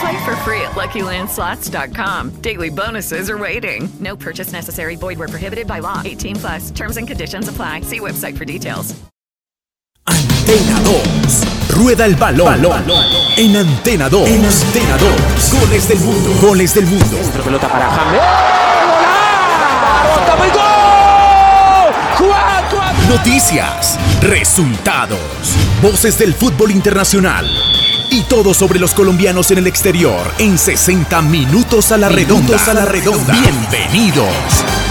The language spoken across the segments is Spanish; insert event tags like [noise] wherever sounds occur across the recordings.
Play for free at LuckyLandSlots.com. Daily bonuses are waiting. No purchase necessary. Void where prohibited by law. 18 plus. Terms and conditions apply. See website for details. Antena 2. Rueda el balón. balón. En Antena 2. En Antena 2. Goles del mundo. Goles del mundo. pelota para James. Noticias, resultados, voces del fútbol internacional y todo sobre los colombianos en el exterior en 60 minutos a la redonda. a la redonda. Bienvenidos.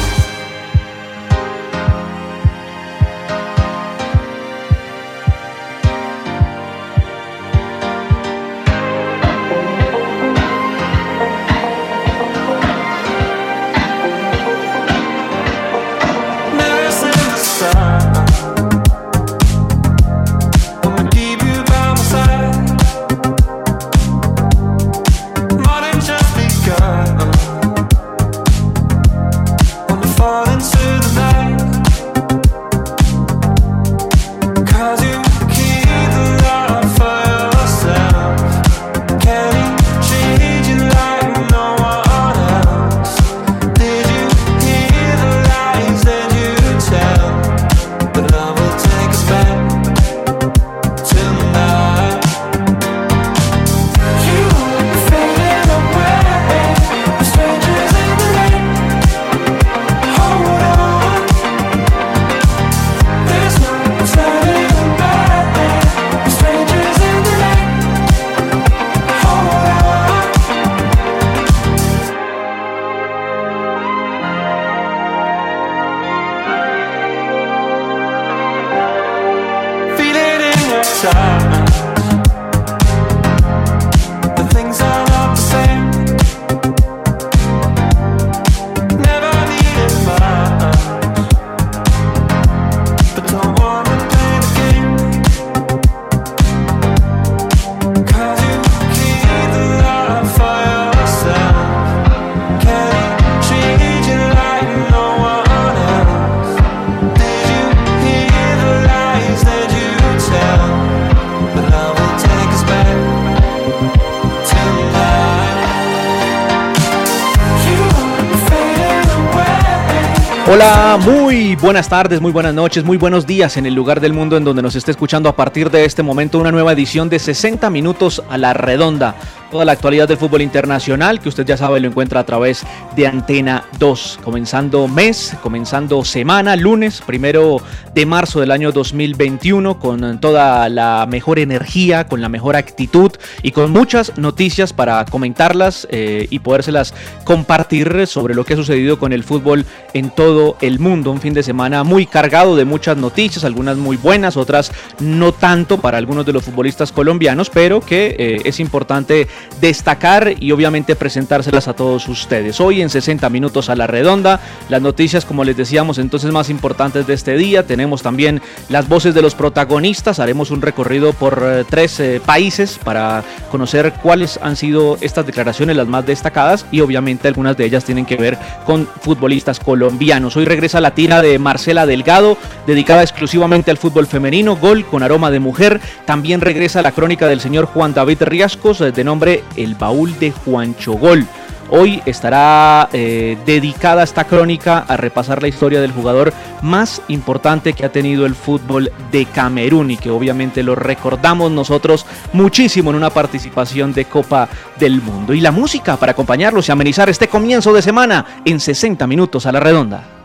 Hola, muy buenas tardes, muy buenas noches, muy buenos días en el lugar del mundo en donde nos esté escuchando a partir de este momento una nueva edición de 60 minutos a la redonda. Toda la actualidad del fútbol internacional que usted ya sabe lo encuentra a través de Antena 2. Comenzando mes, comenzando semana, lunes, primero de marzo del año 2021 con toda la mejor energía, con la mejor actitud y con muchas noticias para comentarlas eh, y podérselas compartir sobre lo que ha sucedido con el fútbol en todo el mundo. Un fin de semana muy cargado de muchas noticias, algunas muy buenas, otras no tanto para algunos de los futbolistas colombianos, pero que eh, es importante destacar y obviamente presentárselas a todos ustedes. Hoy en 60 minutos a la redonda, las noticias como les decíamos entonces más importantes de este día, tenemos también las voces de los protagonistas, haremos un recorrido por eh, tres eh, países para conocer cuáles han sido estas declaraciones las más destacadas y obviamente algunas de ellas tienen que ver con futbolistas colombianos. Hoy regresa la tira de Marcela Delgado, dedicada exclusivamente al fútbol femenino, gol con aroma de mujer. También regresa la crónica del señor Juan David Riascos, eh, de nombre El baúl de Juancho Gol. Hoy estará eh, dedicada esta crónica a repasar la historia del jugador más importante que ha tenido el fútbol de Camerún y que obviamente lo recordamos nosotros muchísimo en una participación de Copa del Mundo. Y la música para acompañarlos y amenizar este comienzo de semana en 60 minutos a la redonda.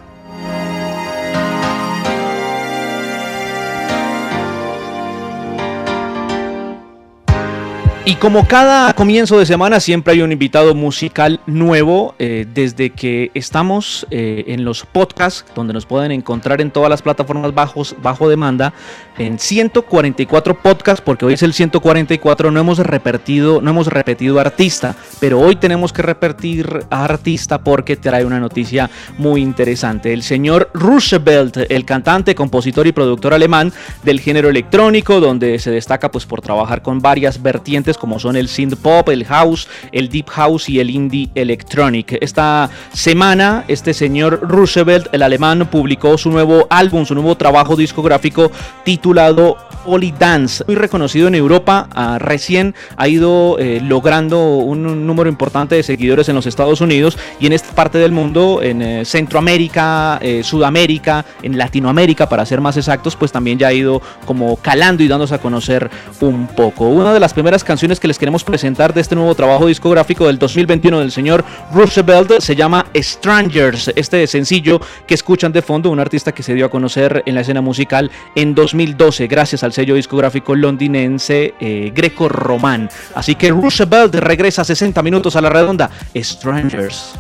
Y como cada comienzo de semana siempre hay un invitado musical nuevo eh, desde que estamos eh, en los podcasts donde nos pueden encontrar en todas las plataformas bajos, bajo demanda en 144 podcasts porque hoy es el 144 no hemos repetido no hemos repetido artista pero hoy tenemos que repetir artista porque trae una noticia muy interesante. El señor Roosevelt el cantante compositor y productor alemán del género electrónico donde se destaca pues por trabajar con varias vertientes como son el synth pop, el house, el deep house y el indie electronic. Esta semana este señor Roosevelt, el alemán, publicó su nuevo álbum, su nuevo trabajo discográfico titulado Holy Dance, muy reconocido en Europa, ah, recién ha ido eh, logrando un, número importante de seguidores en los Estados Unidos y en esta parte del mundo, en eh, Centroamérica, eh, Sudamérica, en Latinoamérica, para ser más exactos, pues también ya ha ido como calando y dándose a conocer un poco. Una de las primeras canciones que les queremos presentar de este nuevo trabajo discográfico del 2021 del señor Roosevelt se llama Strangers, este sencillo que escuchan de fondo, un artista que se dio a conocer en la escena musical en 2012 gracias al sello discográfico londinense eh, greco-román. Así que Roosevelt regresa 60 minutos a la redonda. Strangers.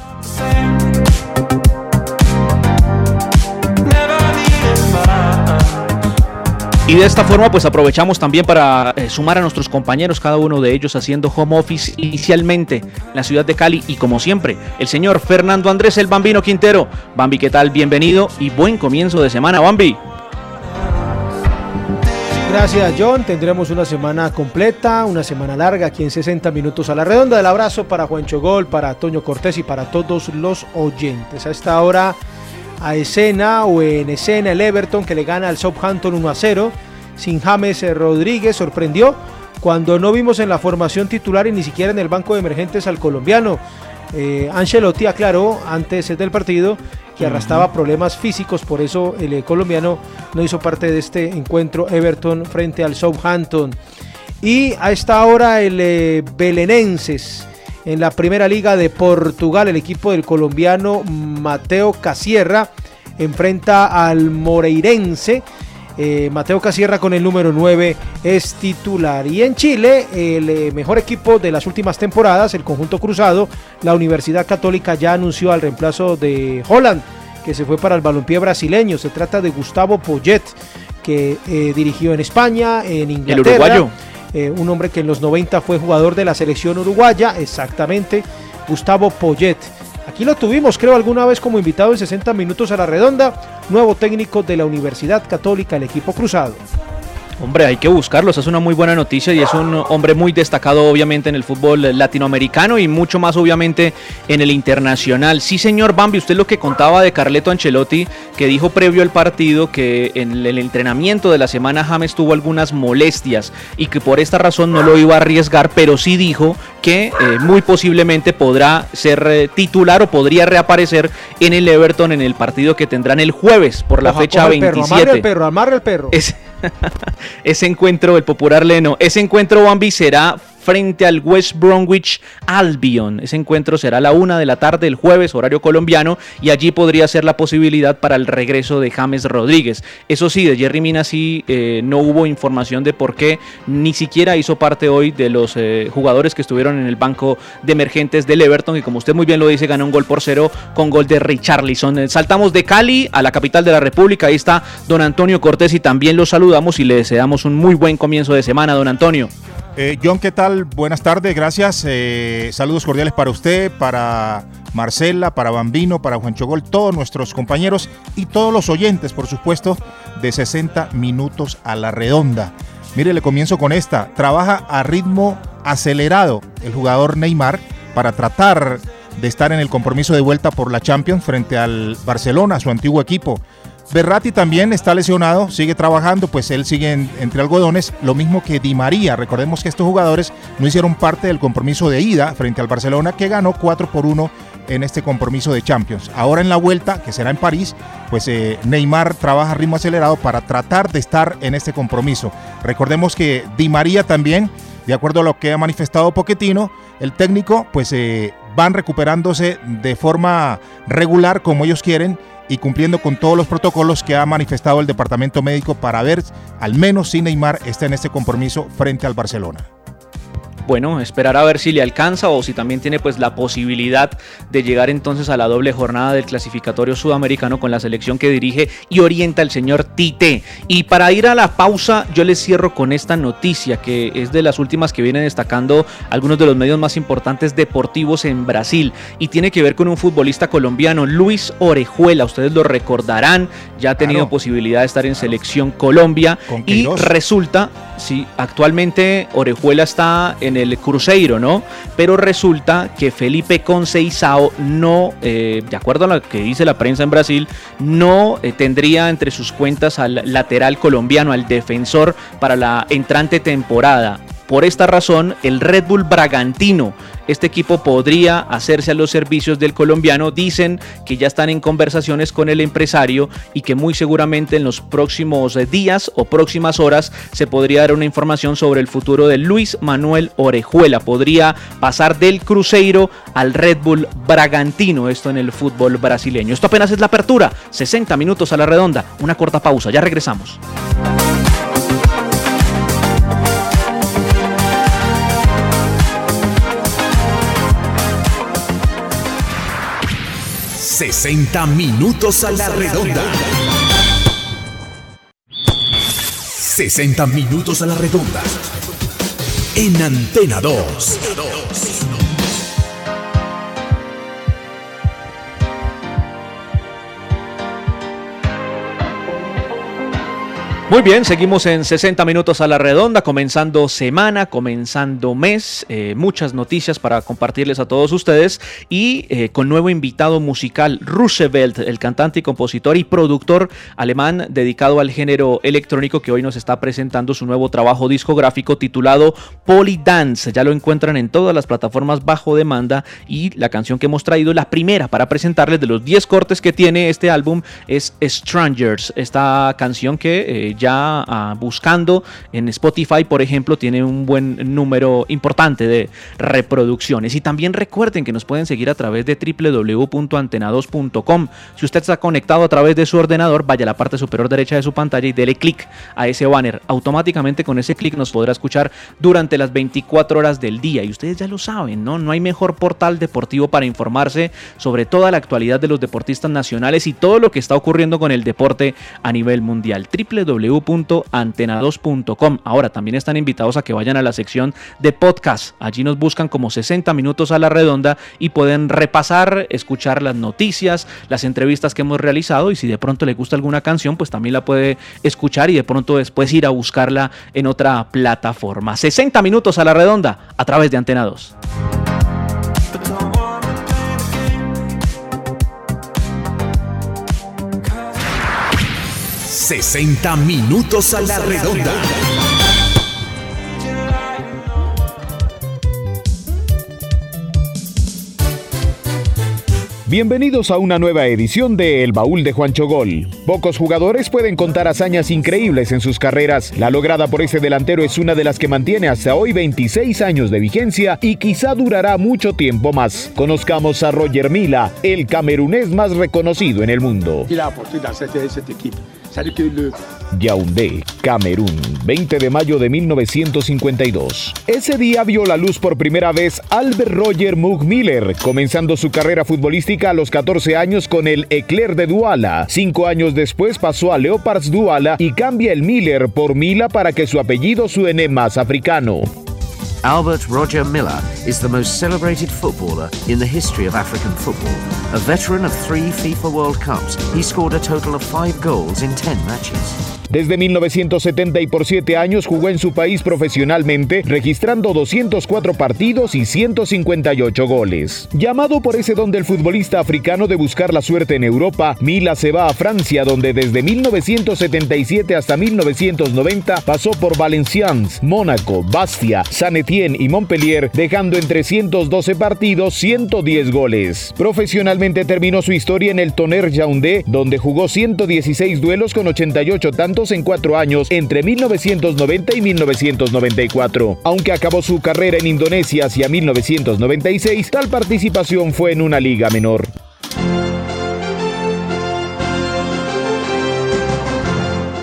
Y de esta forma pues aprovechamos también para eh, sumar a nuestros compañeros, cada uno de ellos haciendo home office inicialmente en la ciudad de Cali y como siempre, el señor Fernando Andrés el Bambino Quintero. Bambi, ¿qué tal? Bienvenido y buen comienzo de semana, Bambi. Gracias John, tendremos una semana completa, una semana larga aquí en 60 minutos a la redonda. del abrazo para Juancho Gol, para Toño Cortés y para todos los oyentes. A esta hora a escena o en escena el Everton que le gana al Southampton 1 a 0. Sin James Rodríguez sorprendió cuando no vimos en la formación titular y ni siquiera en el banco de emergentes al colombiano. Eh, Ancelotti aclaró antes del partido que arrastraba problemas físicos, por eso el eh, colombiano no hizo parte de este encuentro Everton frente al Southampton. Y a esta hora el eh, Belenenses en la primera liga de Portugal, el equipo del colombiano Mateo Casierra enfrenta al Moreirense. Eh, Mateo Casierra con el número 9 es titular. Y en Chile, el mejor equipo de las últimas temporadas, el conjunto cruzado, la Universidad Católica ya anunció al reemplazo de Holland que se fue para el balompié brasileño. Se trata de Gustavo Poyet, que eh, dirigió en España, en Inglaterra. El uruguayo. Eh, un hombre que en los 90 fue jugador de la selección uruguaya, exactamente, Gustavo Poyet. Aquí lo tuvimos, creo, alguna vez como invitado en 60 minutos a la redonda, nuevo técnico de la Universidad Católica, el equipo cruzado. Hombre, hay que buscarlo, es una muy buena noticia y es un hombre muy destacado obviamente en el fútbol latinoamericano y mucho más obviamente en el internacional. Sí, señor Bambi, usted lo que contaba de Carleto Ancelotti, que dijo previo al partido que en el entrenamiento de la semana James tuvo algunas molestias y que por esta razón no lo iba a arriesgar, pero sí dijo que eh, muy posiblemente podrá ser eh, titular o podría reaparecer en el Everton en el partido que tendrán el jueves por la fecha 27. el perro, amarre el perro. [laughs] ese encuentro, el popular Leno, ese encuentro Bambi será frente al West Bromwich Albion. Ese encuentro será a la una de la tarde el jueves, horario colombiano, y allí podría ser la posibilidad para el regreso de James Rodríguez. Eso sí, de Jerry Mina sí eh, no hubo información de por qué ni siquiera hizo parte hoy de los eh, jugadores que estuvieron en el banco de emergentes del Everton, y como usted muy bien lo dice, ganó un gol por cero con gol de Richarlison. Eh, saltamos de Cali a la capital de la República. Ahí está don Antonio Cortés y también lo saludamos y le deseamos un muy buen comienzo de semana, don Antonio. Eh, John, ¿qué tal? Buenas tardes, gracias. Eh, saludos cordiales para usted, para Marcela, para Bambino, para Juan Chogol, todos nuestros compañeros y todos los oyentes, por supuesto, de 60 minutos a la redonda. Mire, le comienzo con esta. Trabaja a ritmo acelerado el jugador Neymar para tratar de estar en el compromiso de vuelta por la Champions frente al Barcelona, su antiguo equipo. Berratti también está lesionado, sigue trabajando, pues él sigue entre algodones, lo mismo que Di María. Recordemos que estos jugadores no hicieron parte del compromiso de ida frente al Barcelona, que ganó 4 por 1 en este compromiso de Champions. Ahora en la vuelta, que será en París, pues eh, Neymar trabaja a ritmo acelerado para tratar de estar en este compromiso. Recordemos que Di María también, de acuerdo a lo que ha manifestado Poquetino, el técnico, pues eh, van recuperándose de forma regular como ellos quieren y cumpliendo con todos los protocolos que ha manifestado el departamento médico para ver al menos si Neymar está en este compromiso frente al Barcelona. Bueno, esperar a ver si le alcanza o si también tiene pues la posibilidad de llegar entonces a la doble jornada del clasificatorio sudamericano con la selección que dirige y orienta el señor Tite. Y para ir a la pausa, yo les cierro con esta noticia que es de las últimas que vienen destacando algunos de los medios más importantes deportivos en Brasil y tiene que ver con un futbolista colombiano, Luis Orejuela. Ustedes lo recordarán, ya ha tenido posibilidad de estar en selección Colombia y resulta, sí, actualmente Orejuela está en el Cruzeiro, ¿no? Pero resulta que Felipe Conceizao no, eh, de acuerdo a lo que dice la prensa en Brasil, no eh, tendría entre sus cuentas al lateral colombiano, al defensor para la entrante temporada. Por esta razón, el Red Bull Bragantino, este equipo podría hacerse a los servicios del colombiano. Dicen que ya están en conversaciones con el empresario y que muy seguramente en los próximos días o próximas horas se podría dar una información sobre el futuro de Luis Manuel Orejuela. Podría pasar del Cruzeiro al Red Bull Bragantino, esto en el fútbol brasileño. Esto apenas es la apertura, 60 minutos a la redonda, una corta pausa, ya regresamos. 60 minutos a la redonda. 60 minutos a la redonda. En Antena 2. Muy bien, seguimos en 60 minutos a la redonda, comenzando semana, comenzando mes, eh, muchas noticias para compartirles a todos ustedes. Y eh, con nuevo invitado musical, Roosevelt, el cantante compositor y productor alemán dedicado al género electrónico que hoy nos está presentando su nuevo trabajo discográfico titulado Polydance. Ya lo encuentran en todas las plataformas bajo demanda y la canción que hemos traído, la primera para presentarles de los 10 cortes que tiene este álbum es Strangers, esta canción que... Eh, ya ah, buscando en Spotify, por ejemplo, tiene un buen número importante de reproducciones. Y también recuerden que nos pueden seguir a través de www.antenados.com. Si usted está conectado a través de su ordenador, vaya a la parte superior derecha de su pantalla y dele clic a ese banner. Automáticamente con ese clic nos podrá escuchar durante las 24 horas del día. Y ustedes ya lo saben, ¿no? No hay mejor portal deportivo para informarse sobre toda la actualidad de los deportistas nacionales y todo lo que está ocurriendo con el deporte a nivel mundial. www.antena2.com. Ahora también están invitados a que vayan a la sección de podcast. Allí nos buscan como 60 minutos a la redonda y pueden repasar, escuchar las noticias, las entrevistas que hemos realizado y si de pronto le gusta alguna canción, pues también la puede escuchar y de pronto después ir a buscarla en otra plataforma. 60 minutos a la redonda a través de Antena 2. 60 minutos a la redonda. Bienvenidos a una nueva edición de El Baúl de Juancho Gol. Pocos jugadores pueden contar hazañas increíbles en sus carreras. La lograda por ese delantero es una de las que mantiene hasta hoy 26 años de vigencia y quizá durará mucho tiempo más. Conozcamos a Roger Mila, el camerunés más reconocido en el mundo. Yaoundé, Camerún, 20 de mayo de 1952. Ese día vio la luz por primera vez Albert Roger Mug Miller, comenzando su carrera futbolística a los 14 años con el Eclair de Douala. Cinco años después pasó a Leopards Douala y cambia el Miller por Mila para que su apellido suene más africano. Albert Roger Miller is the most celebrated footballer in the history of African football. A veteran of three FIFA World Cups, he scored a total of five goals in 10 matches. Desde 1970 y por siete años jugó en su país profesionalmente, registrando 204 partidos y 158 goles. Llamado por ese don del futbolista africano de buscar la suerte en Europa, Mila se va a Francia, donde desde 1977 hasta 1990 pasó por Valenciennes, Mónaco, Bastia, San Etienne y Montpellier, dejando en 312 partidos 110 goles. Profesionalmente terminó su historia en el Tonnerre Yaoundé, donde jugó 116 duelos con 88 tantos en cuatro años entre 1990 y 1994. Aunque acabó su carrera en Indonesia hacia 1996, tal participación fue en una liga menor.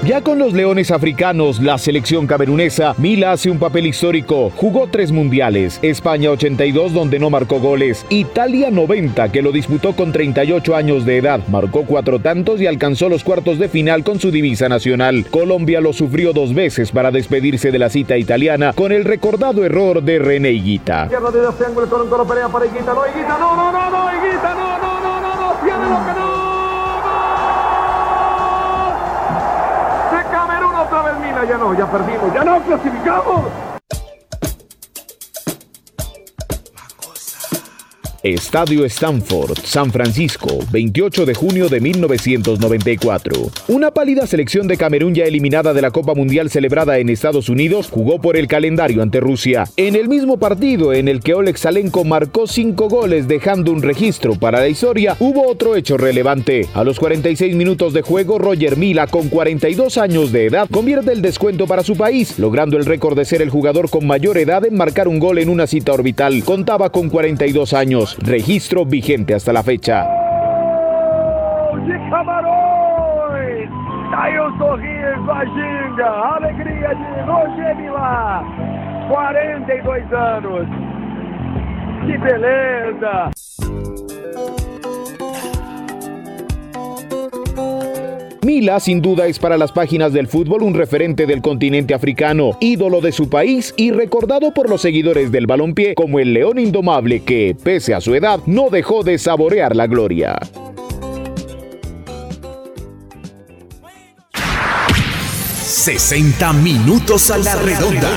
Ya con los Leones Africanos, la selección camerunesa, Mila hace un papel histórico. Jugó tres mundiales, España 82 donde no marcó goles, Italia 90 que lo disputó con 38 años de edad, marcó cuatro tantos y alcanzó los cuartos de final con su divisa nacional. Colombia lo sufrió dos veces para despedirse de la cita italiana con el recordado error de René Higuita. no, no, no, no, no, no, Higuita, no, no, no, no, ya perdimos, ya no clasificamos. Estadio Stanford, San Francisco, 28 de junio de 1994. Una pálida selección de Camerún ya eliminada de la Copa Mundial celebrada en Estados Unidos jugó por el calendario ante Rusia. En el mismo partido en el que Oleg Salenko marcó cinco goles dejando un registro para la historia, hubo otro hecho relevante. A los 46 minutos de juego, Roger Mila, con 42 años de edad, convierte el descuento para su país, logrando el récord de ser el jugador con mayor edad en marcar un gol en una cita orbital. Contaba con 42 años registro vigente hasta la fecha. Aí o sorriso, a ginga, alegria de Roger Milá, 42 anos. Que beleza! Mila sin duda es para las páginas del fútbol un referente del continente africano, ídolo de su país y recordado por los seguidores del balompié como el león indomable que, pese a su edad, no dejó de saborear la gloria. ¡60 minutos a la redonda!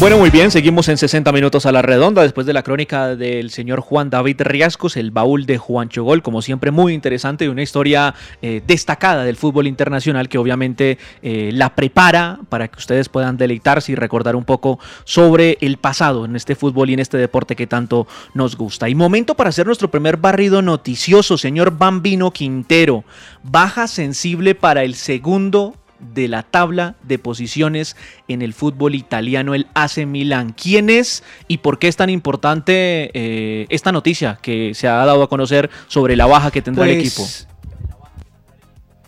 Bueno, muy bien, seguimos en 60 minutos a la redonda después de la crónica del señor Juan David Riascos, el baúl de Juan Chogol, como siempre muy interesante y una historia eh, destacada del fútbol internacional que obviamente eh, la prepara para que ustedes puedan deleitarse y recordar un poco sobre el pasado en este fútbol y en este deporte que tanto nos gusta. Y momento para hacer nuestro primer barrido noticioso, señor Bambino Quintero, baja sensible para el segundo de la tabla de posiciones en el fútbol italiano, el AC Milan. ¿Quién es y por qué es tan importante eh, esta noticia que se ha dado a conocer sobre la baja que tendrá el Pues, equipo?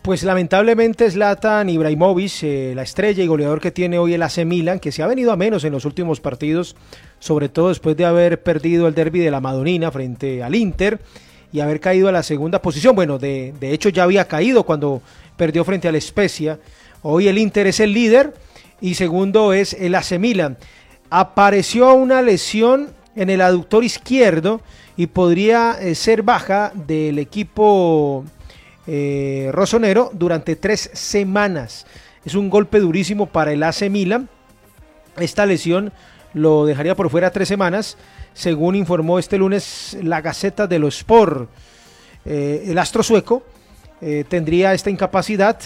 Pues lamentablemente Zlatan Ibrahimovic, eh, la estrella y goleador que tiene hoy el AC Milan, que se ha venido a menos en los últimos partidos, sobre todo después de haber perdido el derby de la Madonina frente al Inter y haber caído a la segunda posición. Bueno, de, de hecho ya había caído cuando perdió frente al Spezia. Hoy el Inter es el líder y segundo es el AC Milan. Apareció una lesión en el aductor izquierdo y podría eh, ser baja del equipo eh, rosonero durante tres semanas. Es un golpe durísimo para el AC Milan. Esta lesión lo dejaría por fuera tres semanas, según informó este lunes la Gaceta de los Sport. Eh, el astro sueco eh, tendría esta incapacidad,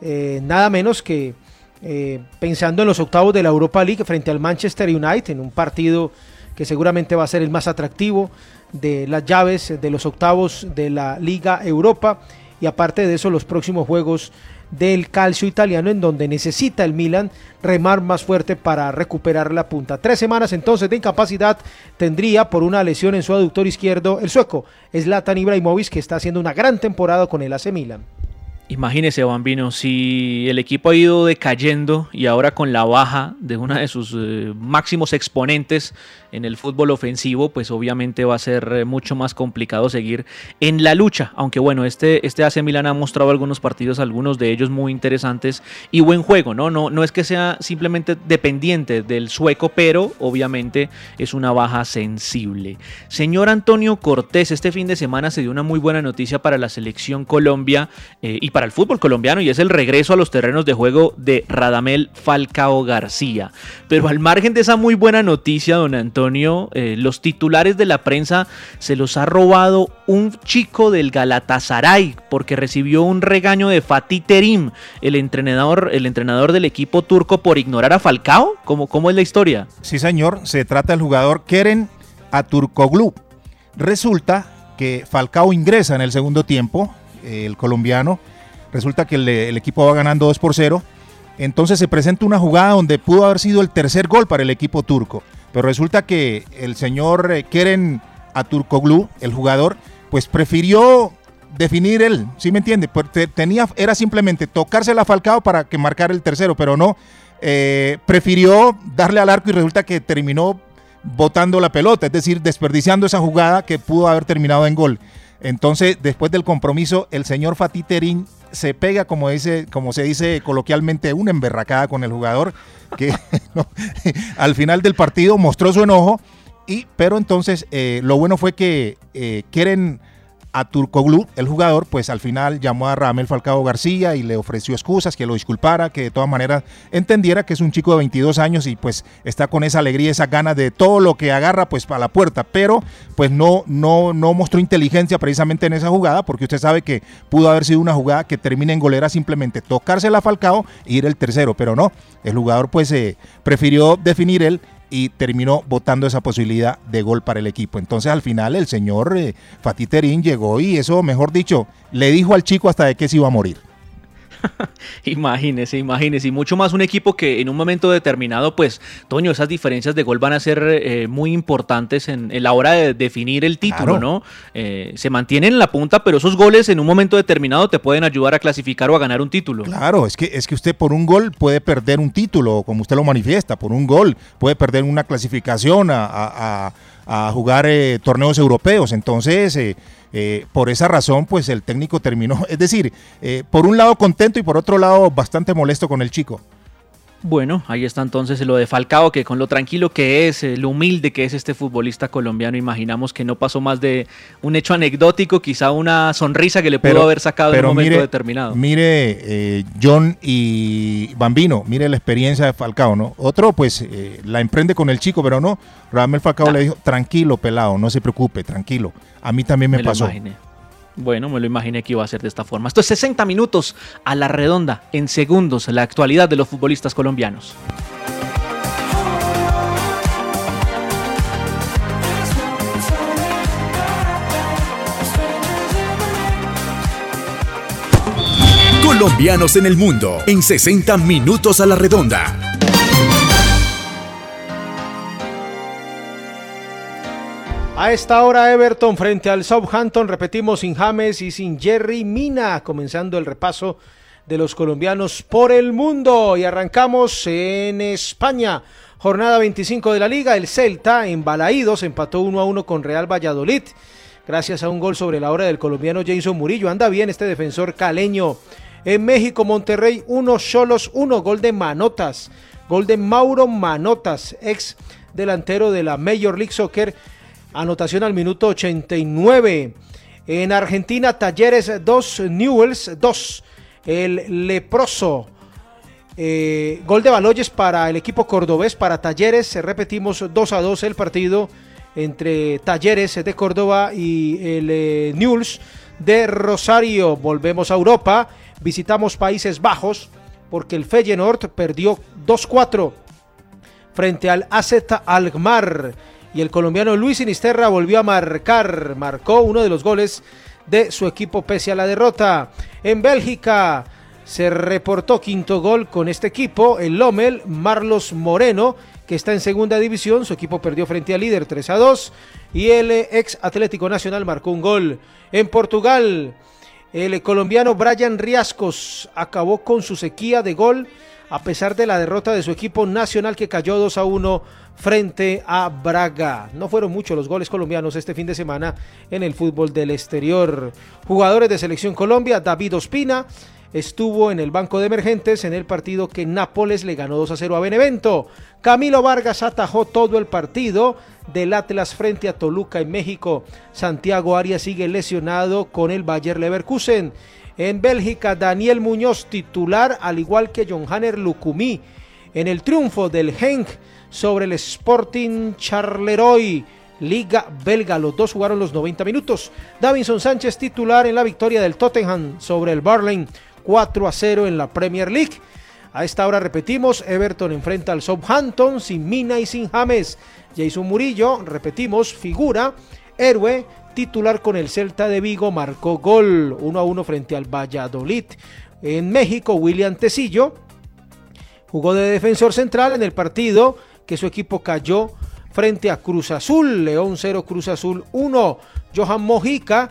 eh, nada menos que eh, pensando en los octavos de la Europa League frente al Manchester United, en un partido que seguramente va a ser el más atractivo de las llaves de los octavos de la Liga Europa. Y aparte de eso los próximos juegos del calcio italiano en donde necesita el Milan remar más fuerte para recuperar la punta. Tres semanas entonces de incapacidad tendría por una lesión en su aductor izquierdo el sueco Zlatan Ibrahimovic que está haciendo una gran temporada con el AC Milan. Imagínese, Bambino, si el equipo ha ido decayendo y ahora con la baja de una de sus eh, máximos exponentes en el fútbol ofensivo, pues obviamente va a ser eh, mucho más complicado seguir en la lucha. Aunque bueno, este, este AC Milan ha mostrado algunos partidos, algunos de ellos muy interesantes y buen juego, ¿no? No, no es que sea simplemente dependiente del sueco, pero obviamente es una baja sensible. Señor Antonio Cortés, este fin de semana se dio una muy buena noticia para la selección Colombia eh, y para el fútbol colombiano y es el regreso a los terrenos de juego de Radamel Falcao García. Pero al margen de esa muy buena noticia, don Antonio, eh, los titulares de la prensa se los ha robado un chico del Galatasaray porque recibió un regaño de Fatih Terim, el entrenador, el entrenador del equipo turco por ignorar a Falcao. ¿Cómo, cómo es la historia? Sí, señor, se trata del jugador Keren Aturkoglu. Resulta que Falcao ingresa en el segundo tiempo, eh, el colombiano. Resulta que el, el equipo va ganando 2 por 0. Entonces se presenta una jugada donde pudo haber sido el tercer gol para el equipo turco. Pero resulta que el señor eh, Keren Aturkoglu, el jugador, pues prefirió definir él, ¿sí me entiende? Pues tenía, era simplemente tocarse la Falcao para que marcara el tercero, pero no, eh, prefirió darle al arco y resulta que terminó botando la pelota, es decir, desperdiciando esa jugada que pudo haber terminado en gol. Entonces, después del compromiso, el señor Fatih Terín se pega, como, dice, como se dice coloquialmente, una emberracada con el jugador, que [laughs] al final del partido mostró su enojo, y, pero entonces eh, lo bueno fue que eh, quieren a Turcoglu, el jugador, pues al final llamó a Ramel Falcao García y le ofreció excusas, que lo disculpara, que de todas maneras entendiera que es un chico de 22 años y pues está con esa alegría, esa ganas de todo lo que agarra pues para la puerta, pero pues no, no, no mostró inteligencia precisamente en esa jugada, porque usted sabe que pudo haber sido una jugada que termina en golera simplemente tocársela a Falcao e ir el tercero, pero no, el jugador pues eh, prefirió definir él y terminó votando esa posibilidad de gol para el equipo. Entonces al final el señor eh, Fatiterín llegó y eso, mejor dicho, le dijo al chico hasta de que se iba a morir. [laughs] imagínese, imagínese. Y mucho más un equipo que en un momento determinado, pues, Toño, esas diferencias de gol van a ser eh, muy importantes en, la hora de definir el título, ¿no? Eh, se mantienen en la punta, pero esos goles en un momento determinado te pueden ayudar a clasificar o a ganar un título. Claro, es que, es que usted por un gol puede perder un título, como usted lo manifiesta, por un gol puede perder una clasificación a, jugar eh, torneos europeos. Entonces, eh, por esa razón, pues el técnico terminó, [laughs] es decir, eh, por un lado contento y por otro lado bastante molesto con el chico. Bueno, ahí está entonces lo de Falcao, que con lo tranquilo que es, eh, lo humilde que es este futbolista colombiano, imaginamos que no pasó más de un hecho anecdótico, quizá una sonrisa que le pudo haber sacado en un momento determinado. Mire, eh, John y Bambino, mire la experiencia de Falcao, ¿no? Otro, pues, eh, la emprende con el chico, pero no, Ramel Falcao le dijo, tranquilo, pelado, no se preocupe, tranquilo. A mí también me, pasó. Bueno, me lo imaginé que iba a ser de esta forma. Esto es 60 minutos a la redonda, en segundos, la actualidad de los futbolistas colombianos. Colombianos en el mundo, en 60 minutos a la redonda. A esta hora Everton frente al Southampton, repetimos sin James y sin Jerry Mina, comenzando el repaso de los colombianos por el mundo y arrancamos en España. Jornada 25 de la liga, el Celta en Balaídos empató 1 a 1 con Real Valladolid gracias a un gol sobre la hora del colombiano Jason Murillo. Anda bien este defensor caleño. En México, Monterrey 1, Solos 1, gol de Manotas. Gol de Mauro Manotas, ex delantero de la Major League Soccer Anotación al minuto 89. En Argentina, Talleres 2, Newells 2. El leproso. Eh, gol de Baloyes para el equipo cordobés, para Talleres. Repetimos 2 a 2 el partido entre Talleres de Córdoba y el eh, Newells de Rosario. Volvemos a Europa. Visitamos Países Bajos porque el Feyenoord perdió 2-4 frente al AZ Alkmaar y el colombiano Luis Sinisterra volvió a marcar, marcó uno de los goles de su equipo pese a la derrota. En Bélgica se reportó quinto gol con este equipo, el Lomel, Marlos Moreno, que está en segunda división, su equipo perdió frente al líder 3 a 2 y el ex Atlético Nacional marcó un gol. En Portugal, el colombiano Brian Riascos acabó con su sequía de gol a pesar de la derrota de su equipo nacional que cayó 2 a 1 frente a Braga. No fueron muchos los goles colombianos este fin de semana en el fútbol del exterior. Jugadores de Selección Colombia, David Ospina estuvo en el banco de emergentes en el partido que Nápoles le ganó 2 a 0 a Benevento. Camilo Vargas atajó todo el partido del Atlas frente a Toluca en México. Santiago Arias sigue lesionado con el Bayer Leverkusen. En Bélgica, Daniel Muñoz titular, al igual que John Hanner Lucumí, en el triunfo del Genk sobre el Sporting Charleroi. Liga belga, los dos jugaron los 90 minutos. Davinson Sánchez titular en la victoria del Tottenham sobre el Barley 4 a 0 en la Premier League. A esta hora repetimos, Everton enfrenta al Southampton sin Mina y sin James. Jason Murillo, repetimos, figura, héroe, titular con el Celta de Vigo, marcó gol 1 a 1 frente al Valladolid. En México, William Tecillo jugó de defensor central en el partido que su equipo cayó frente a Cruz Azul. León 0, Cruz Azul 1. Johan Mojica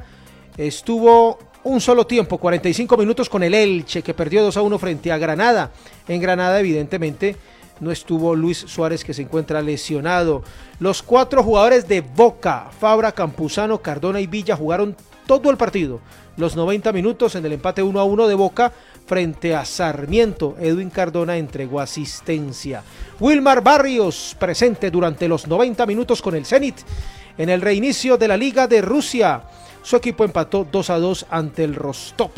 estuvo un solo tiempo, 45 minutos con el Elche, que perdió 2 a 1 frente a Granada. En Granada, evidentemente, no estuvo Luis Suárez, que se encuentra lesionado. Los cuatro jugadores de Boca, Fabra, Campuzano, Cardona y Villa, jugaron todo el partido. Los 90 minutos en el empate 1 a 1 de Boca frente a Sarmiento. Edwin Cardona entregó asistencia. Wilmar Barrios presente durante los 90 minutos con el Zenit en el reinicio de la Liga de Rusia. Su equipo empató 2 a 2 ante el Rostov.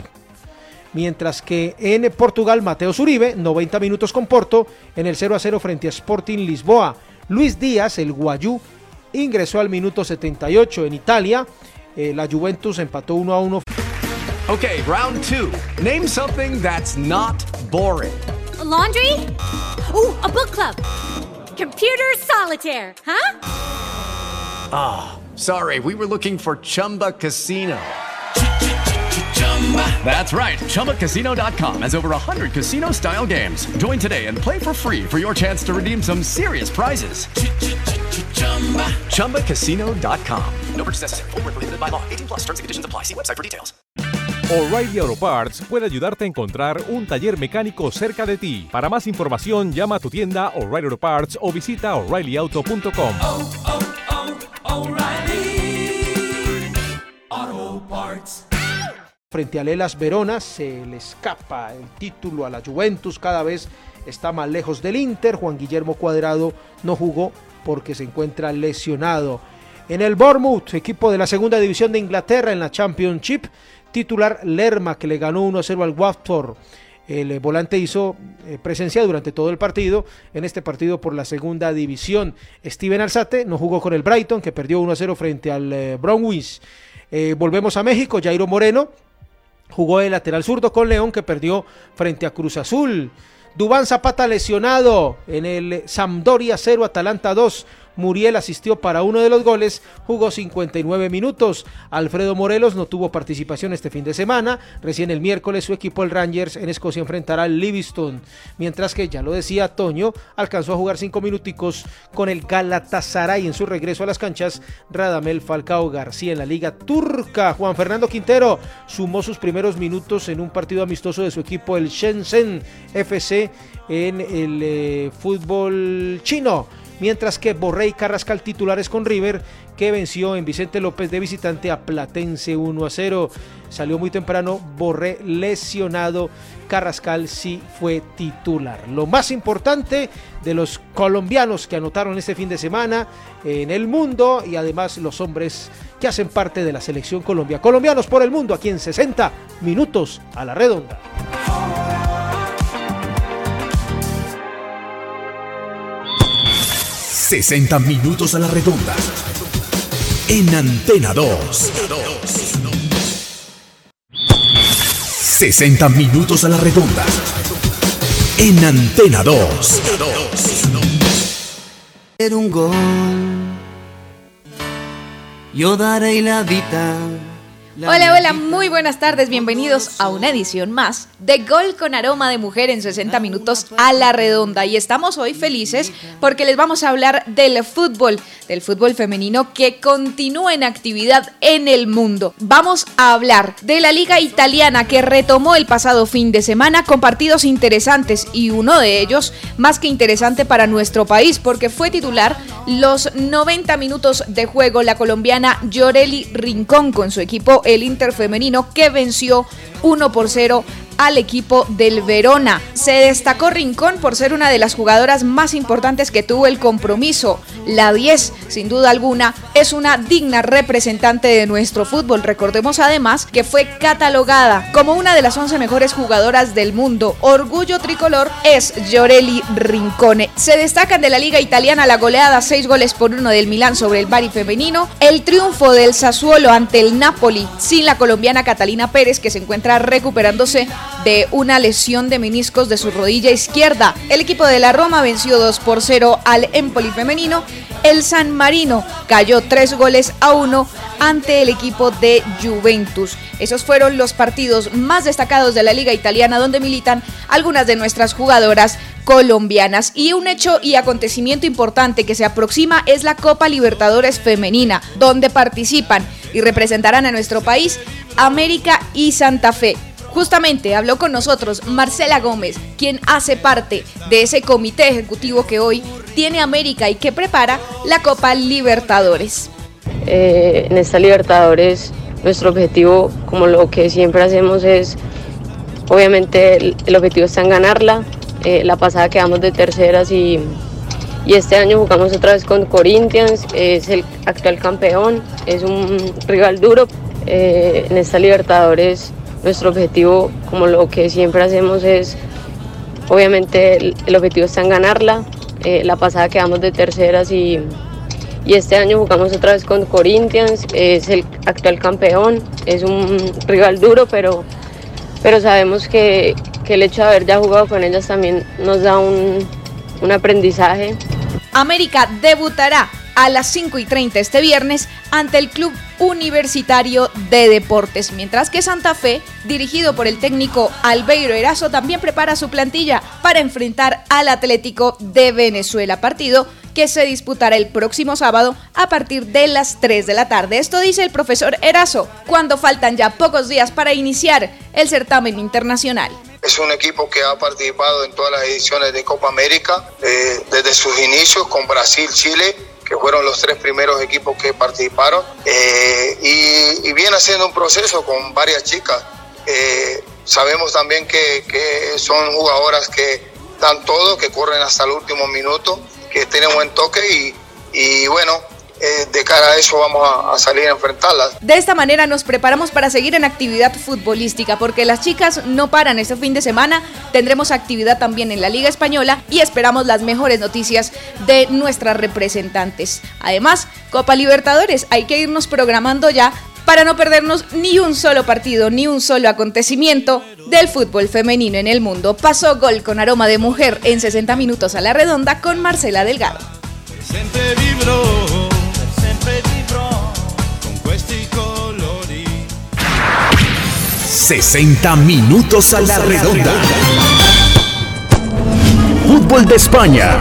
Mientras que en Portugal, Mateo Zuribe, 90 minutos con Porto, en el 0 a 0 frente a Sporting Lisboa. Luis Díaz, el Guayú, ingresó al minuto 78 en Italia. Eh, la Juventus empató 1 a 1. Ok, round 2. Name something that's not boring. laundry? Ooh, a book club. Computer solitaire, huh? Ah, oh, sorry, we were looking for Chumba Casino. That's right. ChumbaCasino.com has over 100 casino style games. Join today and play for free for your chance to redeem some serious prizes. ChumbaCasino.com. No purchase necessary. Prohibited by law. 18 plus terms and conditions apply. See website for details. O'Reilly Auto Parts puede ayudarte a encontrar un taller mecánico cerca de ti. Para más información, llama a tu tienda O'Reilly Auto Parts o visita O'ReillyAuto.com. Oh, oh, oh, frente a Lelas Verona, se le escapa el título a la Juventus, cada vez está más lejos del Inter, Juan Guillermo Cuadrado no jugó porque se encuentra lesionado. En el Bournemouth, equipo de la segunda división de Inglaterra en la Championship, titular Lerma que le ganó 1-0 al Watford. El eh, volante hizo eh, presencia durante todo el partido en este partido por la segunda división. Steven Alzate no jugó con el Brighton que perdió 1-0 frente al eh, Bromwich. volvemos a México, Jairo Moreno Jugó de lateral zurdo con León que perdió frente a Cruz Azul. Dubán Zapata lesionado en el Sampdoria 0 Atalanta 2. Muriel asistió para uno de los goles, jugó 59 minutos. Alfredo Morelos no tuvo participación este fin de semana. Recién el miércoles su equipo, el Rangers, en Escocia enfrentará al Livingston. Mientras que, ya lo decía Toño, alcanzó a jugar cinco minuticos con el Galatasaray en su regreso a las canchas. Radamel Falcao García en la Liga Turca. Juan Fernando Quintero sumó sus primeros minutos en un partido amistoso de su equipo, el Shenzhen FC, en el eh, fútbol chino mientras que Borré y Carrascal titulares con River, que venció en Vicente López de visitante a Platense 1 a 0. Salió muy temprano, Borré lesionado, Carrascal sí fue titular. Lo más importante de los colombianos que anotaron este fin de semana en el mundo y además los hombres que hacen parte de la selección Colombia. Colombianos por el mundo aquí en 60 minutos a la redonda. 60 minutos a la redonda. En Antena 2. 60 minutos a la redonda. En Antena 2. un gol. Yo daré la vida Hola, hola, muy buenas tardes, bienvenidos a una edición más de Gol con aroma de mujer en 60 minutos a la redonda. Y estamos hoy felices porque les vamos a hablar del fútbol, del fútbol femenino que continúa en actividad en el mundo. Vamos a hablar de la liga italiana que retomó el pasado fin de semana con partidos interesantes y uno de ellos más que interesante para nuestro país porque fue titular los 90 minutos de juego la colombiana Yoreli Rincón con su equipo el Inter femenino que venció 1 por 0 al equipo del Verona. Se destacó Rincón por ser una de las jugadoras más importantes que tuvo el compromiso. La 10, sin duda alguna, es una digna representante de nuestro fútbol. Recordemos además que fue catalogada como una de las 11 mejores jugadoras del mundo. Orgullo tricolor es Llorelli Rincone. Se destacan de la liga italiana la goleada 6 goles por 1 del Milán sobre el Bari femenino, el triunfo del Sassuolo ante el Napoli sin la colombiana Catalina Pérez que se encuentra recuperándose de una lesión de meniscos de su rodilla izquierda. El equipo de la Roma venció 2 por 0 al Empoli femenino. El San Marino cayó 3 goles a 1 ante el equipo de Juventus. Esos fueron los partidos más destacados de la liga italiana donde militan algunas de nuestras jugadoras colombianas. Y un hecho y acontecimiento importante que se aproxima es la Copa Libertadores Femenina, donde participan y representarán a nuestro país, América y Santa Fe. Justamente habló con nosotros Marcela Gómez, quien hace parte de ese comité ejecutivo que hoy tiene América y que prepara la Copa Libertadores. Eh, en esta Libertadores nuestro objetivo, como lo que siempre hacemos, es obviamente el, objetivo está en ganarla. Eh, la pasada quedamos de terceras y, y, este año jugamos otra vez con Corinthians, es el actual campeón, es un rival duro. Eh, en esta Libertadores nuestro objetivo, como lo que siempre hacemos, es obviamente el, objetivo está en ganarla. Eh, la pasada quedamos de terceras y, y este año jugamos otra vez con Corinthians, es el actual campeón, es un rival duro, pero, pero sabemos que, que el hecho de haber ya jugado con ellas también nos da un, un aprendizaje. América debutará a las 5 y 30 este viernes ante el Club Universitario de Deportes, mientras que Santa Fe, dirigido por el técnico Albeiro Erazo, también prepara su plantilla para enfrentar al Atlético de Venezuela, partido que se disputará el próximo sábado a partir de las 3 de la tarde. Esto dice el profesor Erazo, cuando faltan ya pocos días para iniciar el certamen internacional. Es un equipo que ha participado en todas las ediciones de Copa América eh, desde sus inicios con Brasil, Chile que fueron los tres primeros equipos que participaron, eh, y, viene haciendo un proceso con varias chicas. Eh, sabemos también que, que, son jugadoras que dan todo, que corren hasta el último minuto, que tienen buen toque y, y bueno, eh, de cara a eso vamos a, salir a enfrentarlas. De esta manera nos preparamos para seguir en actividad futbolística, porque las chicas no paran este fin de semana, tendremos actividad también en la Liga Española y esperamos las mejores noticias de nuestras representantes. Además, Copa Libertadores, hay que irnos programando ya para no perdernos ni un solo partido, ni un solo acontecimiento del fútbol femenino en el mundo. Pasó gol con aroma de mujer en 60 minutos a la redonda con Marcela Delgado. 60 minutos a la redonda. Fútbol de España.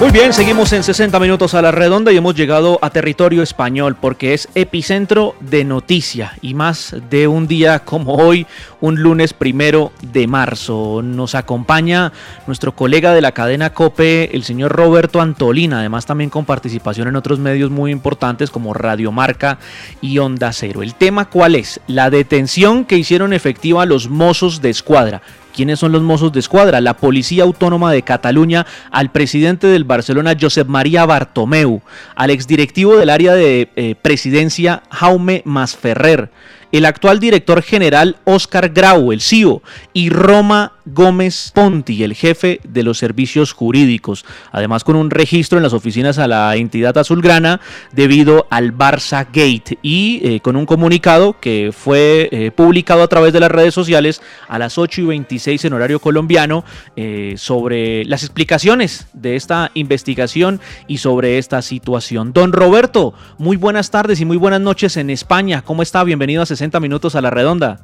Muy bien, seguimos en 60 minutos a la redonda y hemos llegado a territorio español porque es epicentro de noticia y más de un día como hoy, un lunes primero de marzo. Nos acompaña nuestro colega de la cadena COPE, el señor Roberto Antolina, además también con participación en otros medios muy importantes como Radio Marca y Onda Cero. ¿El tema cuál es? La detención que hicieron efectiva los mozos de escuadra ¿Quiénes son los mozos de escuadra? La Policía Autónoma de Cataluña, al presidente del Barcelona, Josep María Bartomeu, al exdirectivo del área de eh, presidencia, Jaume Masferrer, el actual director general Oscar Grau, el CIO, y Roma Gómez Ponti, el jefe de los servicios jurídicos, además con un registro en las oficinas a la entidad azulgrana debido al Barça Gate y eh, con un comunicado que fue eh, publicado a través de las redes sociales a las 8 y 26 en horario colombiano eh, sobre las explicaciones de esta investigación y sobre esta situación. Don Roberto, muy buenas tardes y muy buenas noches en España. ¿Cómo está? Bienvenido a 60 minutos a la redonda.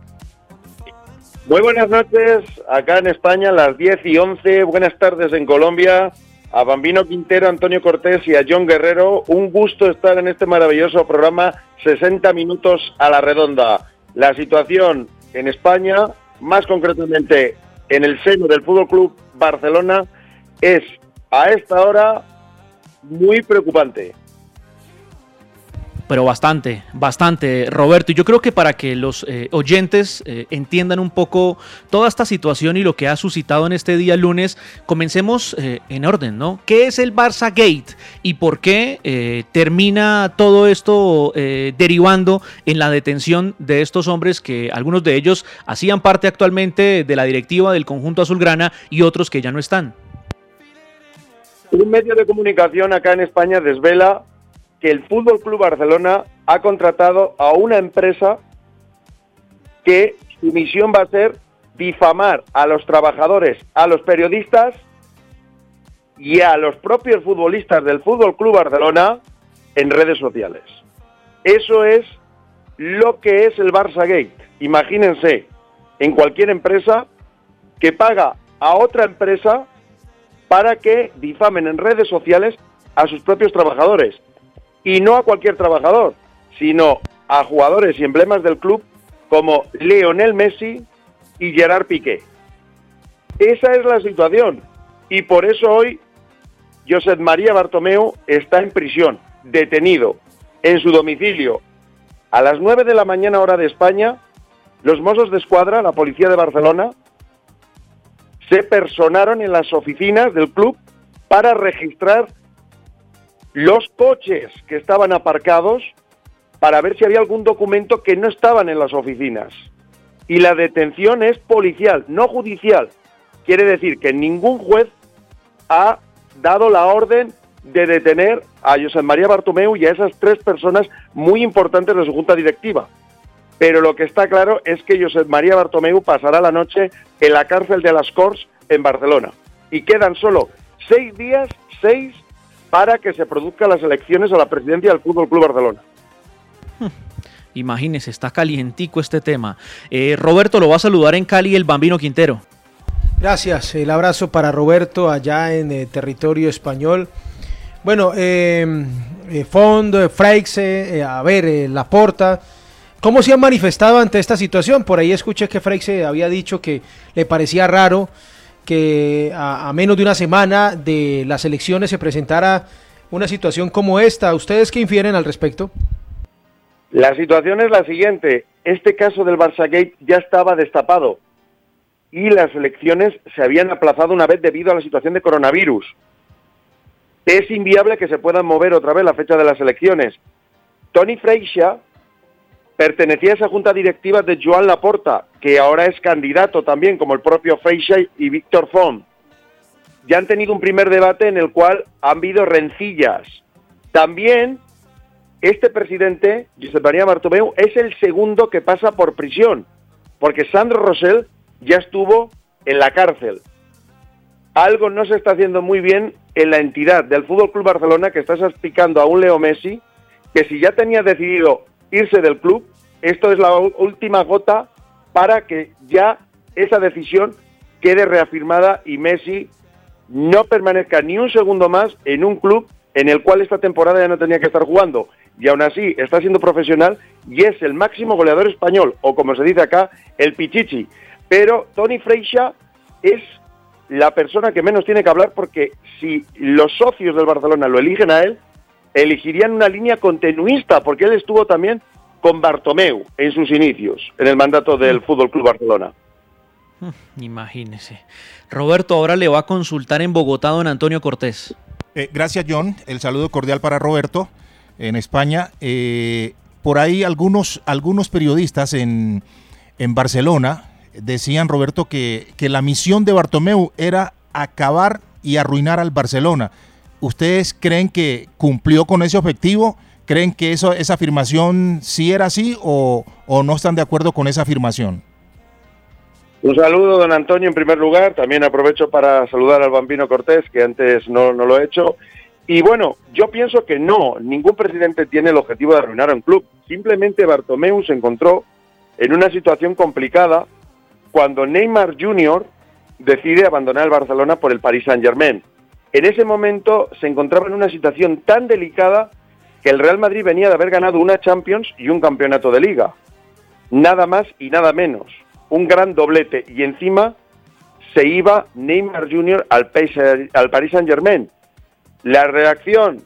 Muy buenas noches, acá en España, las 10 y 11. Buenas tardes en Colombia. A Bambino Quintero, Antonio Cortés y a John Guerrero. Un gusto estar en este maravilloso programa 60 minutos a la redonda. La situación en España, más concretamente en el seno del Fútbol Club Barcelona, es a esta hora muy preocupante pero bastante, bastante, Roberto. Y yo creo que para que los eh, oyentes eh, entiendan un poco toda esta situación y lo que ha suscitado en este día lunes, comencemos eh, en orden, ¿no? ¿Qué es el Barça Gate y por qué termina todo esto derivando en la detención de estos hombres que algunos de ellos hacían parte actualmente de la directiva del conjunto azulgrana y otros que ya no están? Un medio de comunicación acá en España desvela que el Fútbol Club Barcelona ha contratado a una empresa que su misión va a ser difamar a los trabajadores, a los periodistas y a los propios futbolistas del Fútbol Club Barcelona en redes sociales. Eso es lo que es el Barça Gate. Imagínense, en cualquier empresa que paga a otra empresa para que difamen en redes sociales a sus propios trabajadores. Y no a cualquier trabajador, sino a jugadores y emblemas del club como Leonel Messi y Gerard Piqué. Esa es la situación. Y por eso hoy Josep María Bartomeu está en prisión, detenido, en su domicilio. A las 9 de la mañana hora de España, los Mossos de Escuadra, la policía de Barcelona, se personaron en las oficinas del club para registrar los coches que estaban aparcados para ver si había algún documento que no estaban en las oficinas. Y la detención es policial, no judicial. Quiere decir que ningún juez ha dado la orden de detener a José María Bartomeu y a esas tres personas muy importantes de su junta directiva. Pero lo que está claro es que José María Bartomeu pasará la noche en la cárcel de las Corts en Barcelona. Y quedan solo seis días, seis, para que se produzcan las elecciones a la presidencia del Fútbol Club Barcelona. [laughs] Imagínese, está calientico este tema. Eh, Roberto lo va a saludar en Cali el Bambino Quintero. Gracias, el abrazo para Roberto allá en el territorio español. Bueno, eh, eh Fondo, Freixe, eh, a ver, eh, Laporta, ¿cómo se han manifestado ante esta situación? Por ahí escuché que Freixe había dicho que le parecía raro que a, menos de una semana de las elecciones se presentara una situación como esta. ¿Ustedes qué infieren al respecto? La situación es la siguiente. Este caso del Barça Gate ya estaba destapado y las elecciones se habían aplazado una vez debido a la situación de coronavirus. Es inviable que se puedan mover otra vez la fecha de las elecciones. Tony Freixa pertenecía a esa junta directiva de Joan Laporta, que ahora es candidato también, como el propio Freixa y Víctor Font. Ya han tenido un primer debate en el cual han habido rencillas. También este presidente, Josep María Bartomeu, es el segundo que pasa por prisión, porque Sandro Rosell ya estuvo en la cárcel. Algo no se está haciendo muy bien en la entidad del Fútbol Club Barcelona que está explicando a un Leo Messi que si ya tenía decidido irse del club, esto es la última gota para que ya esa decisión quede reafirmada y Messi no permanezca ni un segundo más en un club en el cual esta temporada ya no tenía que estar jugando. Y aún así está siendo profesional y es el máximo goleador español, o como se dice acá, el Pichichi. Pero Tony Freixa es la persona que menos tiene que hablar porque si los socios del Barcelona lo eligen a él, elegirían una línea continuista, porque él estuvo también con Bartomeu en sus inicios, en el mandato del Fútbol Club Barcelona. [laughs] Imagínese. Roberto ahora le va a consultar en Bogotá don Antonio Cortés. Eh, gracias, John. El saludo cordial para Roberto en España. Eh, por ahí algunos, algunos periodistas en, en Barcelona decían, Roberto, que, que la misión de Bartomeu era acabar y arruinar al Barcelona. ¿Ustedes creen que cumplió con ese objetivo? ¿Creen que eso, esa afirmación sí era así o, o no están de acuerdo con esa afirmación? Un saludo, don Antonio, en primer lugar. También aprovecho para saludar al Bambino Cortés, que antes no, no lo he hecho. Y bueno, yo pienso que no, ningún presidente tiene el objetivo de arruinar a un club. Simplemente Bartomeu se encontró en una situación complicada cuando Neymar Jr. decide abandonar el Barcelona por el Paris Saint-Germain. En ese momento se encontraba en una situación tan delicada que el Real Madrid venía de haber ganado una Champions y un campeonato de liga. Nada más y nada menos. Un gran doblete. Y encima se iba Neymar Jr. al, Paris Saint-Germain. La reacción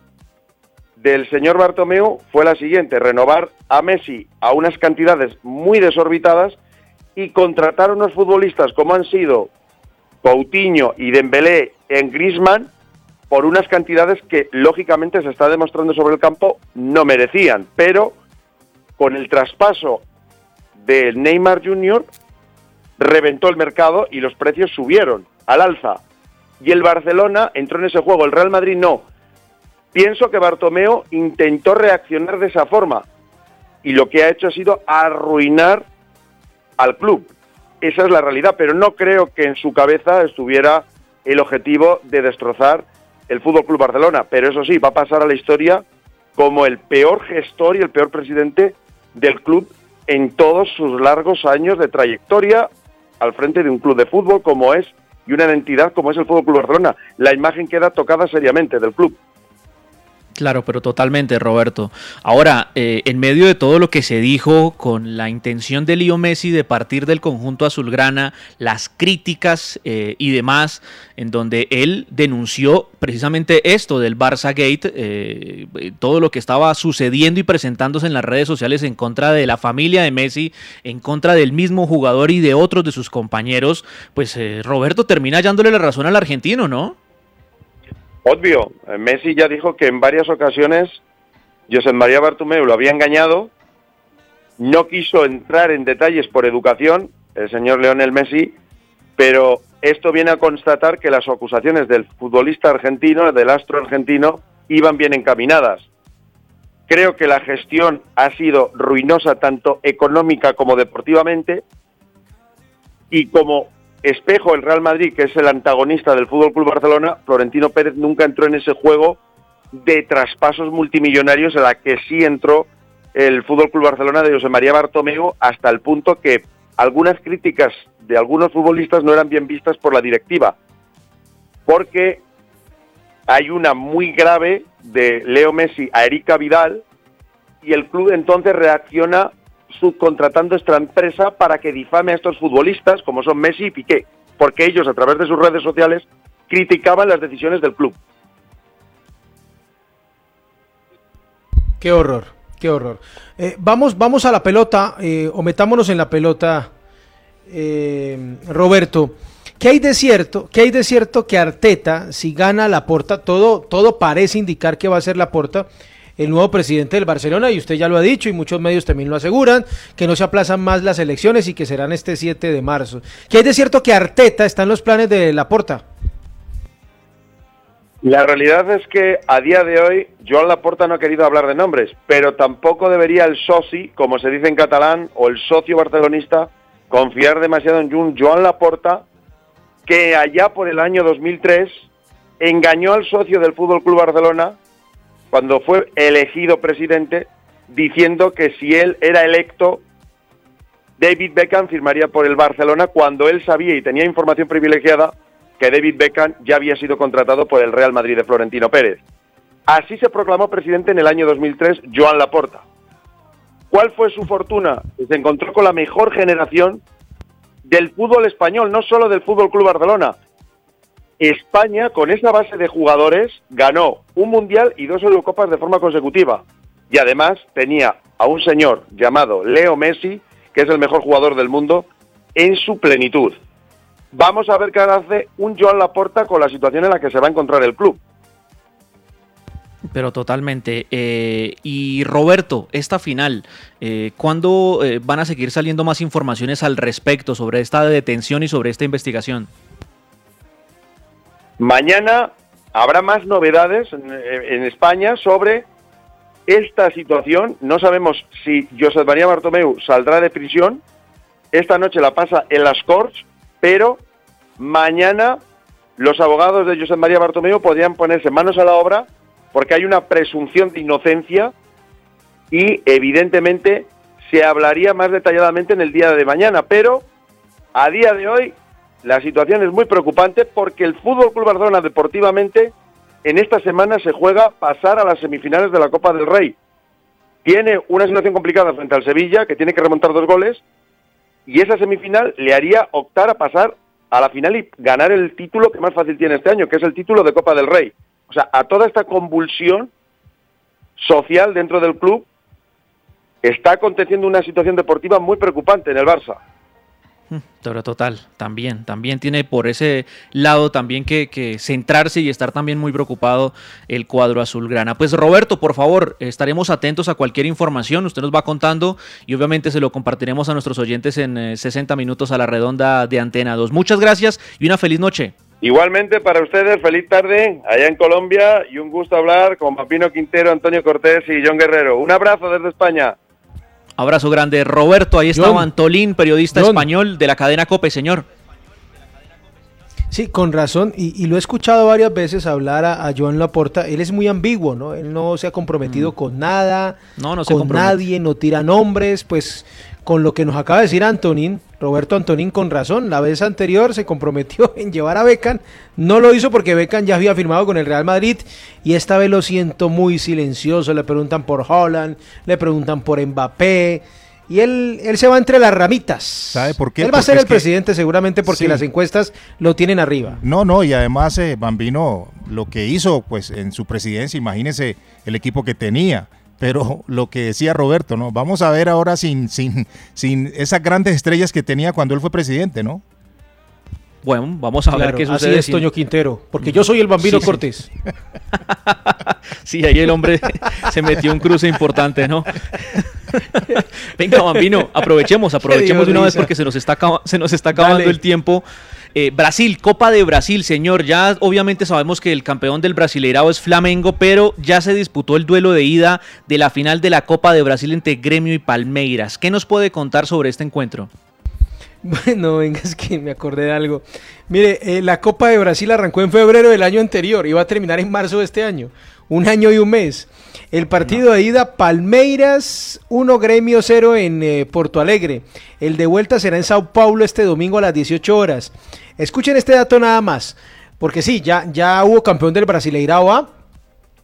del señor Bartomeu fue la siguiente, renovar a Messi a unas cantidades muy desorbitadas y contratar a unos futbolistas como han sido Coutinho y Dembélé en Griezmann por unas cantidades que lógicamente se está demostrando sobre el campo no merecían, pero con el traspaso de Neymar Jr. reventó el mercado y los precios subieron al alza. Y el Barcelona entró en ese juego, el Real Madrid no. Pienso que Bartomeo intentó reaccionar de esa forma y lo que ha hecho ha sido arruinar al club. Esa es la realidad, pero no creo que en su cabeza estuviera el objetivo de destrozar el Fútbol Club Barcelona. Pero eso sí, va a pasar a la historia como el peor gestor y el peor presidente del club en todos sus largos años de trayectoria al frente de un club de fútbol como es y una entidad como es el Fútbol Club Barcelona. La imagen queda tocada seriamente del club. Claro, pero totalmente, Roberto. Ahora, eh, en medio de todo lo que se dijo con la intención de Leo Messi de partir del conjunto azulgrana, las críticas eh, y demás, en donde él denunció precisamente esto del Barça Gate, eh, todo lo que estaba sucediendo y presentándose en las redes sociales en contra de la familia de Messi, en contra del mismo jugador y de otros de sus compañeros, pues Roberto termina hallándole la razón al argentino, ¿no? Obvio, Messi ya dijo que en varias ocasiones José María Bartomeu lo había engañado, no quiso entrar en detalles por educación, el señor Leonel Messi, pero esto viene a constatar que las acusaciones del futbolista argentino, del astro argentino, iban bien encaminadas. Creo que la gestión ha sido ruinosa tanto económica como deportivamente y como espejo el Real Madrid, que es el antagonista del Fútbol Club Barcelona, Florentino Pérez nunca entró en ese juego de traspasos multimillonarios en la que sí entró el Fútbol Club Barcelona de José María Bartomeu hasta el punto que algunas críticas de algunos futbolistas no eran bien vistas por la directiva, porque hay una muy grave de Leo Messi a Erika Vidal y el club entonces reacciona subcontratando esta empresa para que difame a estos futbolistas como son Messi y Piqué, porque ellos a través de sus redes sociales criticaban las decisiones del club. Qué horror, qué horror. Eh, vamos, vamos a la pelota, eh, o metámonos en la pelota, eh, Roberto. ¿Qué hay de cierto? ¿Qué hay de cierto que Arteta, si gana la porta, todo, todo parece indicar que va a ser la porta, el nuevo presidente del Barcelona y usted ya lo ha dicho y muchos medios también lo aseguran, que no se aplazan más las elecciones y que serán este 7 de marzo. ¿Qué hay de cierto que Arteta está en los planes de Laporta? La realidad es que a día de hoy Joan Laporta no ha querido hablar de nombres, pero tampoco debería el soci, como se dice en catalán, o el socio barcelonista, confiar demasiado en Joan Laporta, que allá por el año 2003 engañó al socio del Fútbol Club Barcelona cuando fue elegido presidente, diciendo que si él era electo, David Beckham firmaría por el Barcelona cuando él sabía y tenía información privilegiada que David Beckham ya había sido contratado por el Real Madrid de Florentino Pérez. Así se proclamó presidente en el año 2003 Joan Laporta. ¿Cuál fue su fortuna? Se encontró con la mejor generación del fútbol español, no solo del Fútbol Club Barcelona, España, con esa base de jugadores, ganó un Mundial y dos Eurocopas de forma consecutiva. Y además tenía a un señor llamado Leo Messi, que es el mejor jugador del mundo, en su plenitud. Vamos a ver qué hace un Joan Laporta con la situación en la que se va a encontrar el club. Pero totalmente. Eh, y Roberto, esta final, eh, ¿cuándo eh, van a seguir saliendo más informaciones al respecto sobre esta detención y sobre esta investigación? Mañana habrá más novedades en, España sobre esta situación. No sabemos si José María Bartomeu saldrá de prisión. Esta noche la pasa en las Corts, pero mañana los abogados de José María Bartomeu podrían ponerse manos a la obra porque hay una presunción de inocencia y evidentemente se hablaría más detalladamente en el día de mañana, pero a día de hoy la situación es muy preocupante porque el Fútbol Club Barcelona deportivamente en esta semana se juega pasar a las semifinales de la Copa del Rey. Tiene una situación complicada frente al Sevilla, que tiene que remontar dos goles, y esa semifinal le haría optar a pasar a la final y ganar el título que más fácil tiene este año, que es el título de Copa del Rey. O sea, a toda esta convulsión social dentro del club está aconteciendo una situación deportiva muy preocupante en el Barça. Pero total, también, también tiene por ese lado también que, centrarse y estar también muy preocupado el cuadro azulgrana. Pues Roberto, por favor, estaremos atentos a cualquier información, usted nos va contando y obviamente se lo compartiremos a nuestros oyentes en 60 eh, minutos a la redonda de Antena 2. Muchas gracias y una feliz noche. Igualmente para ustedes, feliz tarde allá en Colombia y un gusto hablar con Papino Quintero, Antonio Cortés y John Guerrero. Un abrazo desde España. Abrazo grande. Roberto, ahí estaba Antolín, periodista español de la cadena COPE, señor. Sí, con razón, y, lo he escuchado varias veces hablar a, Joan Laporta, él es muy ambiguo, ¿no? Él no se ha comprometido mm. con nada, no, no con nadie, no tira nombres, pues con lo que nos acaba de decir Antonín, Roberto Antonín con razón. La vez anterior se comprometió [laughs] en llevar a Beckham. No lo hizo porque Beckham ya había firmado con el Real Madrid. Y esta vez lo siento muy silencioso. Le preguntan por Holland, le preguntan por Mbappé. Y él, él se va entre las ramitas. ¿Sabe por qué? Él va a ser el que- presidente seguramente porque Sí. las encuestas lo tienen arriba. No, no, y además eh, Bambino lo que hizo pues en su presidencia, imagínese el equipo que tenía. Pero lo que decía Roberto, ¿no? Vamos a ver ahora sin, sin, sin esas grandes estrellas que tenía cuando él fue presidente, ¿no? Bueno, vamos a ver Claro, qué así sucede. es, si- Toño Quintero. Porque yo soy el bambino Sí, sí. Cortés. [laughs] Sí, ahí el hombre [laughs] se metió un cruce importante, ¿no? [laughs] Venga, Bambino, aprovechemos, aprovechemos de una vez porque se nos está, acaba- se nos está acabando Dale. el tiempo. Eh, Brasil, Copa de Brasil, señor. Ya obviamente sabemos que el campeón del Brasileirao es Flamengo, pero ya se disputó el duelo de ida de la final de la Copa de Brasil entre Gremio y Palmeiras. ¿Qué nos puede contar sobre este encuentro? [laughs] Bueno, venga, es que me acordé de algo. Mire, eh, la Copa de Brasil arrancó en febrero del año anterior y va a terminar en marzo de este año. Un año y un mes. El partido de ida, Palmeiras 1, Gremio 0 en eh, Porto Alegre. El de vuelta será en Sao Paulo este domingo a las 18 horas. Escuchen este dato nada más. Porque sí, ya, ya hubo campeón del Brasileirao A.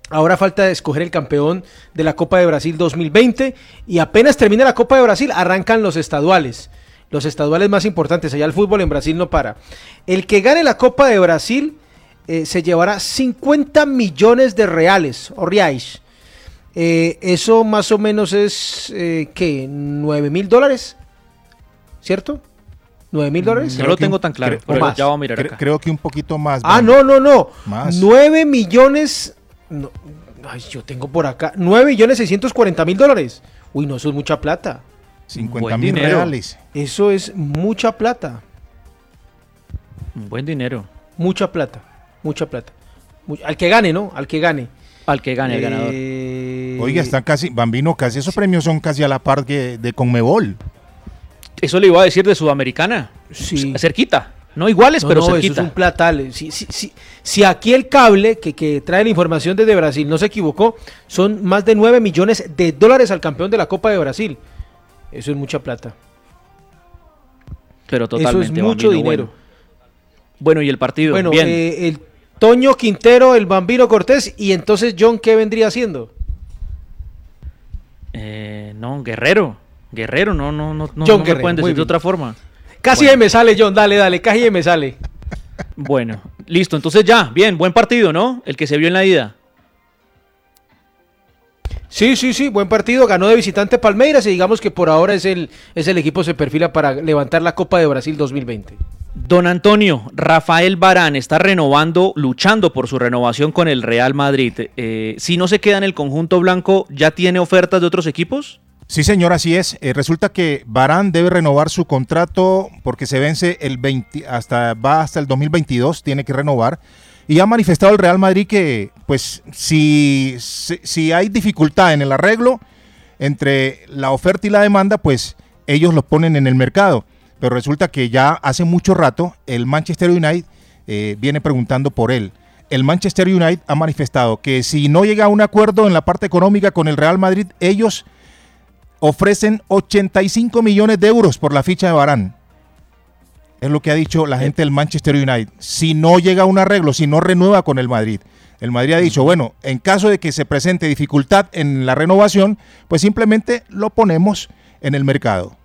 Ahora falta escoger el campeón de la Copa de Brasil 2020 y apenas termina la Copa de Brasil arrancan los estaduales. Los estaduales más importantes, allá el fútbol en Brasil no para. El que gane la Copa de Brasil eh, se llevará 50 millones de reales o reais. Eh, eso más o menos es, eh, ¿qué? ¿9 mil dólares? ¿Cierto? ¿9 mil dólares? No lo tengo tan claro, Cre- pero o más. ya voy a mirar Cre- acá. Creo que un poquito más. Ah, no, no, no. Más. 9 millones. no, ay, yo tengo por acá. 9 millones 640 mil dólares. Uy, no, eso es mucha plata. 50 mil reales. Eso es mucha plata. Un buen dinero. Mucha plata. Mucha plata. Al que gane, ¿no? Al que gane. Al que gane, el ganador. Eh, Oiga, están casi, Bambino, casi esos premios son casi a la par que de Conmebol. Eso le iba a decir de Sudamericana. Sí. Cerquita. No iguales, No, pero no, eso cerquita. es un platal. Si, si, si, si aquí el cable que, que trae la información desde Brasil no se equivocó, son más de 9 millones de dólares al campeón de la Copa de Brasil. Eso es mucha plata. Pero Eso totalmente. es mucho Bambino, dinero. Bueno. Bueno, y el partido. Bueno, Bien. eh, el Toño Quintero, el Bambino Cortés, y entonces John, ¿qué vendría haciendo? Eh, no, Guerrero. Guerrero, no, no, no, no, John no me Guerrero, pueden decir de otra forma. Casi Bueno. me sale, John, dale, dale, casi me sale. Bueno, listo. Entonces ya, bien, buen partido, ¿no? El que se vio en la ida. Sí, sí, sí, buen partido, ganó de visitante Palmeiras y digamos que por ahora es el, es el equipo que se perfila para levantar la Copa de Brasil 2020. Don Antonio, Rafael Barán está renovando, luchando por su renovación con el Real Madrid. Eh, si no se queda en el conjunto blanco, ¿ya tiene ofertas de otros equipos? Sí, señor, así es. Eh, resulta que Barán debe renovar su contrato porque se vence el 20, hasta va hasta el 2022, tiene que renovar. Y ha manifestado el Real Madrid que, pues, si, si, si hay dificultad en el arreglo entre la oferta y la demanda, pues ellos los ponen en el mercado. Pero resulta que ya hace mucho rato el Manchester United eh, viene preguntando por él. El Manchester United ha manifestado que si no llega a un acuerdo en la parte económica con el Real Madrid, ellos ofrecen 85 millones de euros por la ficha de Barán. Es lo que ha dicho la gente del Manchester United. Si no llega a un arreglo, si no renueva con el Madrid. El Madrid ha dicho, bueno, en caso de que se presente dificultad en la renovación, pues simplemente lo ponemos en el mercado.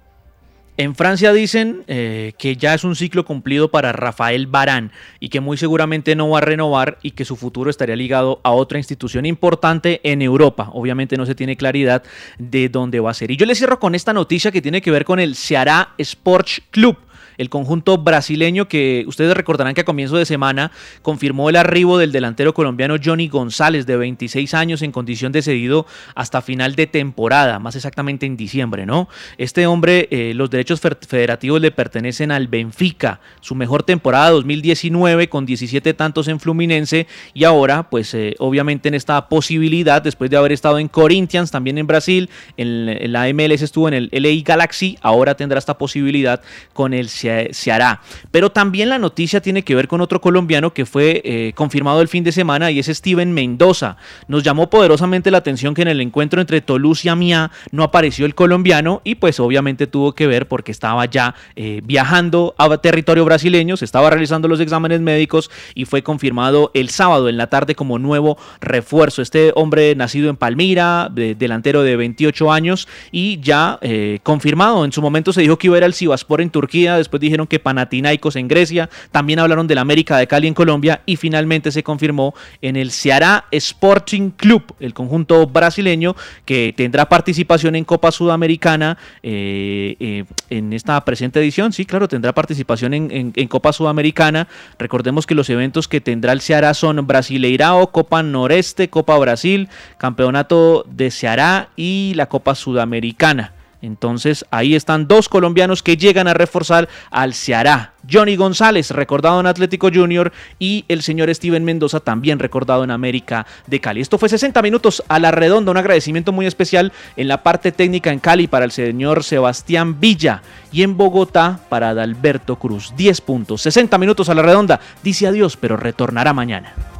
En Francia dicen eh, que ya es un ciclo cumplido para Rafael Barán y que muy seguramente no va a renovar y que su futuro estaría ligado a otra institución importante en Europa. Obviamente no se tiene claridad de dónde va a ser. Y yo les cierro con esta noticia que tiene que ver con el Ceará Sports Club el conjunto brasileño que ustedes recordarán que a comienzo de semana confirmó el arribo del delantero colombiano Johnny González de 26 años en condición de cedido hasta final de temporada, más exactamente en diciembre, ¿no? Este hombre, eh, los derechos federativos le pertenecen al Benfica, su mejor temporada 2019 con 17 tantos en Fluminense y ahora, pues eh, obviamente en esta posibilidad, después de haber estado en Corinthians, también en Brasil, en, la MLS estuvo en el LA Galaxy, ahora tendrá esta posibilidad con el Ceará se, hará. Pero también la noticia tiene que ver con otro colombiano que fue eh, confirmado el fin de semana y es Steven Mendoza. Nos llamó poderosamente la atención que en el encuentro entre Toulouse y Amiens no apareció el colombiano y pues obviamente tuvo que ver porque estaba ya eh, viajando a territorio brasileño, se estaba realizando los exámenes médicos y fue confirmado el sábado en la tarde como nuevo refuerzo. Este hombre nacido en Palmira, delantero de 28 años y ya eh, confirmado. En su momento se dijo que iba a ir al Sivaspor en Turquía, después dijeron que Panathinaikos en Grecia, también hablaron del América de Cali en Colombia y finalmente se confirmó en el Ceará Sporting Club, el conjunto brasileño que tendrá participación en Copa Sudamericana eh, eh, en esta presente edición. Sí, claro, tendrá participación en, Copa Sudamericana. Recordemos que los eventos que tendrá el Ceará son Brasileirao, Copa Noreste, Copa Brasil, Campeonato de Ceará y la Copa Sudamericana. Entonces ahí están dos colombianos que llegan a reforzar al Ceará. Johnny González, recordado en Atlético Junior, y el señor Steven Mendoza, también recordado en América de Cali. Esto fue 60 minutos a la redonda, un agradecimiento muy especial en la parte técnica en Cali para el señor Sebastián Villa y en Bogotá para Adalberto Cruz. 10 puntos, 60 minutos a la redonda. Dice adiós, pero retornará mañana.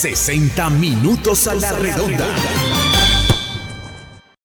60 minutos a la redonda.